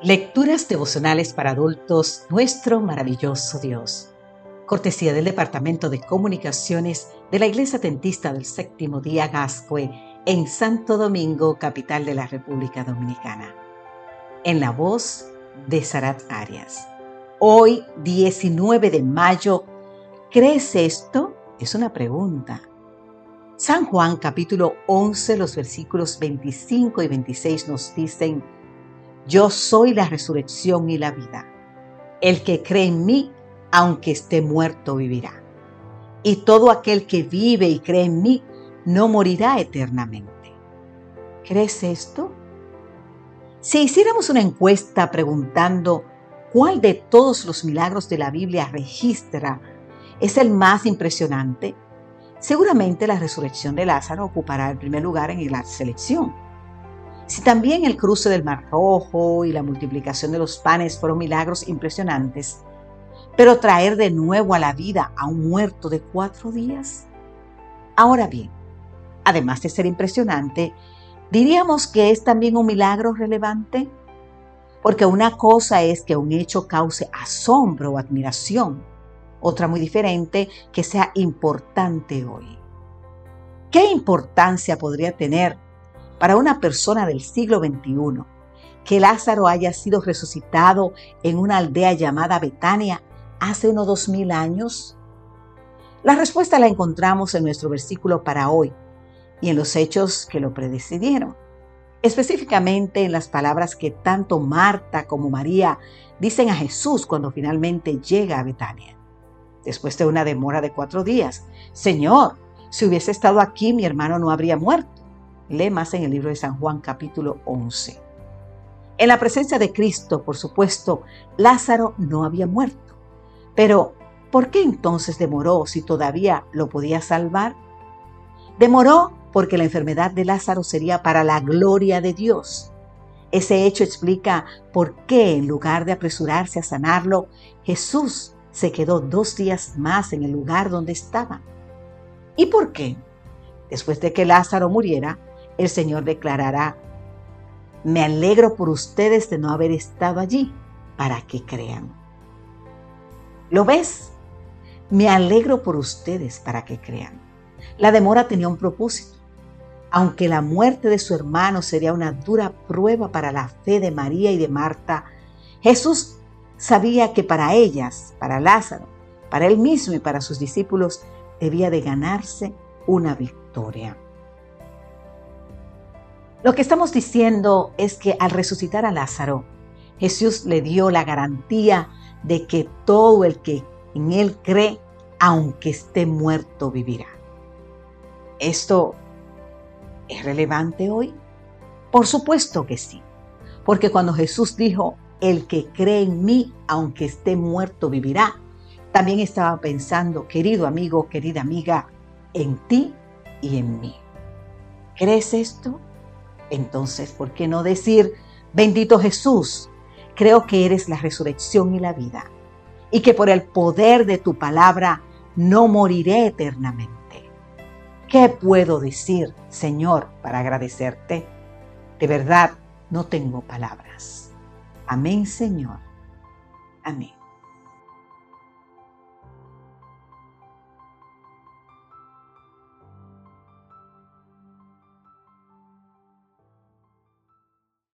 Lecturas devocionales para adultos, nuestro maravilloso Dios. Cortesía del Departamento de Comunicaciones de la Iglesia Tentista del Séptimo Día Gascue en Santo Domingo, capital de la República Dominicana. En la voz de Sarat Arias. Hoy, 19 de mayo, ¿crees esto? Es una pregunta. San Juan capítulo 11, los versículos 25 y 26 nos dicen, yo soy la resurrección y la vida. El que cree en mí, aunque esté muerto, vivirá. Y todo aquel que vive y cree en mí, no morirá eternamente. ¿Crees esto? Si hiciéramos una encuesta preguntando cuál de todos los milagros de la Biblia registra es el más impresionante, seguramente la resurrección de Lázaro ocupará el primer lugar en la selección. Si también el cruce del Mar Rojo y la multiplicación de los panes fueron milagros impresionantes, pero traer de nuevo a la vida a un muerto de cuatro días. Ahora bien, además de ser impresionante, diríamos que es también un milagro relevante, porque una cosa es que un hecho cause asombro o admiración, otra muy diferente que sea importante hoy. ¿Qué importancia podría tener para una persona del siglo XXI que Lázaro haya sido resucitado en una aldea llamada Betania hace unos dos mil años? La respuesta la encontramos en nuestro versículo para hoy y en los hechos que lo predecidieron, específicamente en las palabras que tanto Marta como María dicen a Jesús cuando finalmente llega a Betania. Después de una demora de cuatro días, Señor, si hubiese estado aquí mi hermano no habría muerto. Lee más en el libro de San Juan capítulo 11. En la presencia de Cristo, por supuesto, Lázaro no había muerto. Pero, ¿por qué entonces demoró si todavía lo podía salvar? Demoró porque la enfermedad de Lázaro sería para la gloria de Dios. Ese hecho explica por qué, en lugar de apresurarse a sanarlo, Jesús se quedó dos días más en el lugar donde estaba. ¿Y por qué? Después de que Lázaro muriera, el Señor declarará, me alegro por ustedes de no haber estado allí para que crean. ¿Lo ves? Me alegro por ustedes para que crean. La demora tenía un propósito. Aunque la muerte de su hermano sería una dura prueba para la fe de María y de Marta, Jesús sabía que para ellas, para Lázaro, para él mismo y para sus discípulos, debía de ganarse una victoria. Lo que estamos diciendo es que al resucitar a Lázaro, Jesús le dio la garantía de que todo el que en él cree, aunque esté muerto, vivirá. ¿Esto es relevante hoy? Por supuesto que sí, porque cuando Jesús dijo, el que cree en mí, aunque esté muerto, vivirá, también estaba pensando, querido amigo, querida amiga, en ti y en mí. ¿Crees esto? Entonces, ¿por qué no decir, bendito Jesús, creo que eres la resurrección y la vida, y que por el poder de tu palabra no moriré eternamente? ¿Qué puedo decir, Señor, para agradecerte? De verdad, no tengo palabras. Amén, Señor. Amén.